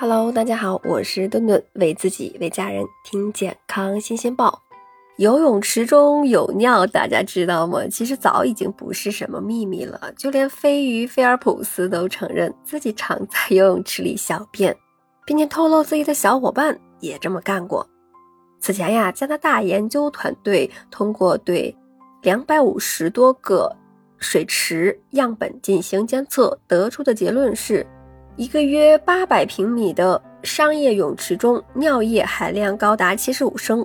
Hello，大家好，我是顿顿，为自己为家人听健康新鲜报。游泳池中有尿，大家知道吗？其实早已经不是什么秘密了，就连飞鱼菲尔普斯都承认自己常在游泳池里小便，并且透露自己的小伙伴也这么干过。此前呀，加拿大研究团队通过对两百五十多个水池样本进行监测，得出的结论是。一个约八百平米的商业泳池中，尿液含量高达七十五升。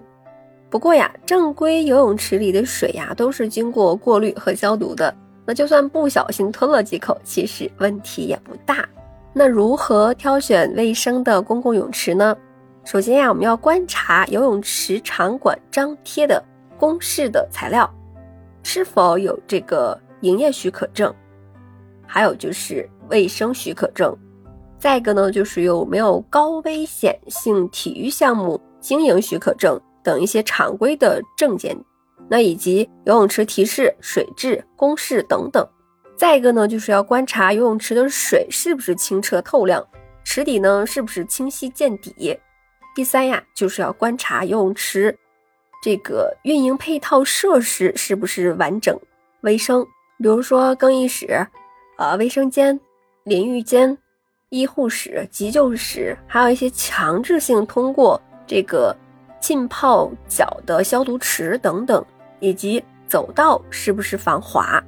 不过呀，正规游泳池里的水呀，都是经过过滤和消毒的。那就算不小心吞了几口，其实问题也不大。那如何挑选卫生的公共泳池呢？首先呀，我们要观察游泳池场馆张贴的公示的材料是否有这个营业许可证，还有就是卫生许可证。再一个呢，就是有没有高危险性体育项目经营许可证等一些常规的证件，那以及游泳池提示、水质公示等等。再一个呢，就是要观察游泳池的水是不是清澈透亮，池底呢是不是清晰见底。第三呀，就是要观察游泳池这个运营配套设施是不是完整卫生，比如说更衣室、呃卫生间、淋浴间。医护室、急救室，还有一些强制性通过这个浸泡脚的消毒池等等，以及走道是不是防滑。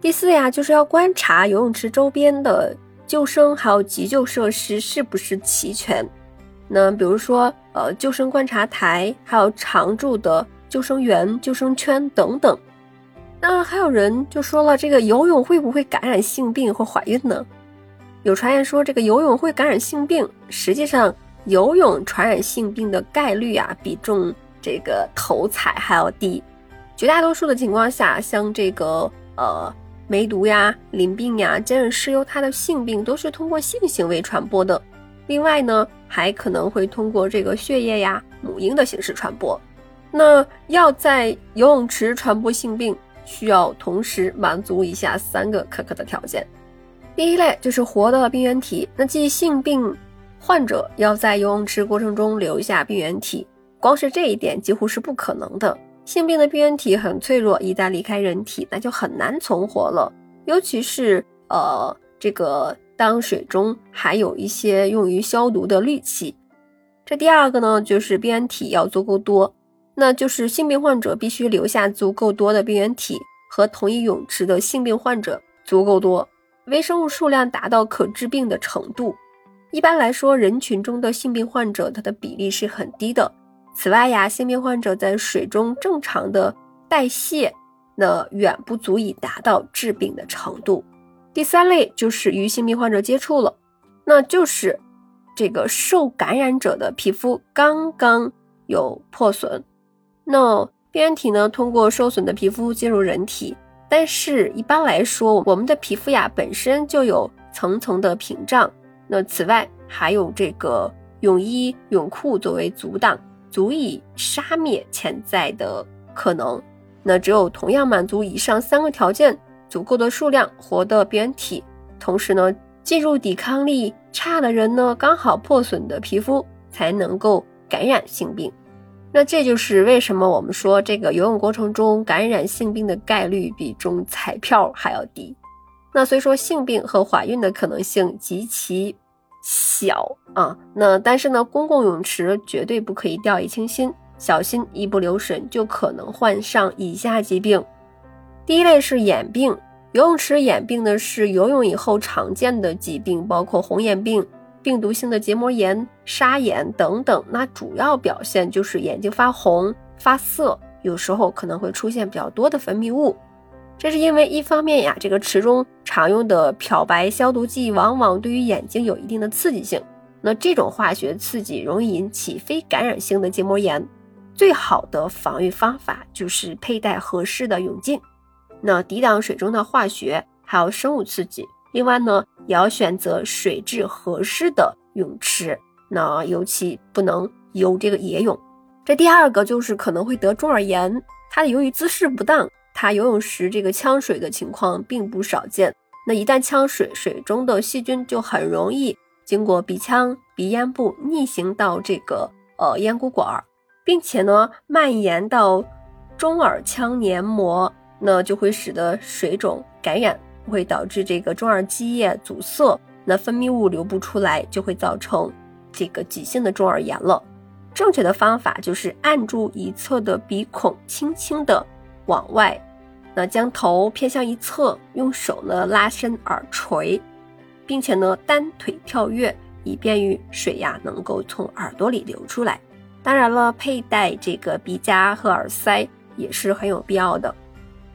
第四呀，就是要观察游泳池周边的救生还有急救设施是不是齐全。那比如说，呃，救生观察台，还有常驻的救生员、救生圈等等。那还有人就说了，这个游泳会不会感染性病或怀孕呢？有传言说这个游泳会感染性病，实际上游泳传染性病的概率啊，比中这个头彩还要低。绝大多数的情况下，像这个呃梅毒呀、淋病呀、尖锐湿疣，它的性病都是通过性行为传播的。另外呢，还可能会通过这个血液呀、母婴的形式传播。那要在游泳池传播性病，需要同时满足以下三个苛刻的条件。第一类就是活的病原体，那即性病患者要在游泳池过程中留下病原体，光是这一点几乎是不可能的。性病的病原体很脆弱，一旦离开人体，那就很难存活了。尤其是呃，这个当水中还有一些用于消毒的氯气。这第二个呢，就是病原体要足够多，那就是性病患者必须留下足够多的病原体，和同一泳池的性病患者足够多。微生物数量达到可致病的程度。一般来说，人群中的性病患者，它的比例是很低的。此外呀，性病患者在水中正常的代谢，那远不足以达到致病的程度。第三类就是与性病患者接触了，那就是这个受感染者的皮肤刚刚有破损，那病原体呢，通过受损的皮肤进入人体。但是，一般来说，我们的皮肤呀本身就有层层的屏障。那此外，还有这个泳衣、泳裤作为阻挡，足以杀灭潜在的可能。那只有同样满足以上三个条件，足够的数量活的病原体，同时呢，进入抵抗力差的人呢，刚好破损的皮肤才能够感染性病。那这就是为什么我们说这个游泳过程中感染性病的概率比中彩票还要低。那所以说性病和怀孕的可能性极其小啊。那但是呢，公共泳池绝对不可以掉以轻心，小心一不留神就可能患上以下疾病。第一类是眼病，游泳池眼病呢是游泳以后常见的疾病，包括红眼病。病毒性的结膜炎、沙眼等等，那主要表现就是眼睛发红、发涩，有时候可能会出现比较多的分泌物。这是因为一方面呀，这个池中常用的漂白消毒剂往往对于眼睛有一定的刺激性，那这种化学刺激容易引起非感染性的结膜炎。最好的防御方法就是佩戴合适的泳镜，那抵挡水中的化学还有生物刺激。另外呢，也要选择水质合适的泳池，那尤其不能游这个野泳。这第二个就是可能会得中耳炎，它由于姿势不当，它游泳时这个呛水的情况并不少见。那一旦呛水，水中的细菌就很容易经过鼻腔鼻咽部逆行到这个呃咽鼓管，并且呢蔓延到中耳腔黏膜，那就会使得水肿感染，会导致这个中耳积液阻塞，那分泌物流不出来，就会造成这个急性的中耳炎了。正确的方法就是按住一侧的鼻孔，轻轻的往外，那将头偏向一侧，用手呢拉伸耳垂，并且呢单腿跳跃。以便于水呀能够从耳朵里流出来。当然了，佩戴这个鼻夹和耳塞也是很有必要的。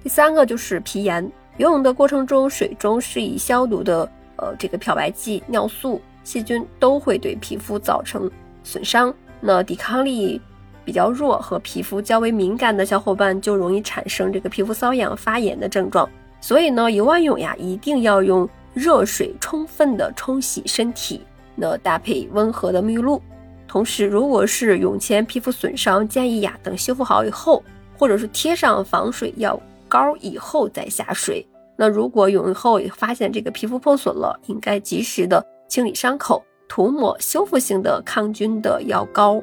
第三个就是皮炎，游泳的过程中水中是以消毒的呃这个漂白剂、尿素，细菌都会对皮肤造成损伤。那抵抗力比较弱和皮肤较为敏感的小伙伴就容易产生这个皮肤瘙痒、发炎的症状。所以呢，游完泳呀一定要用热水充分的冲洗身体。那搭配温和的沐浴露，同时如果是泳前皮肤损伤，建议呀等修复好以后，或者是贴上防水药膏以后再下水。那如果泳后发现这个皮肤破损了，应该及时的清理伤口，涂抹修复性的抗菌的药膏。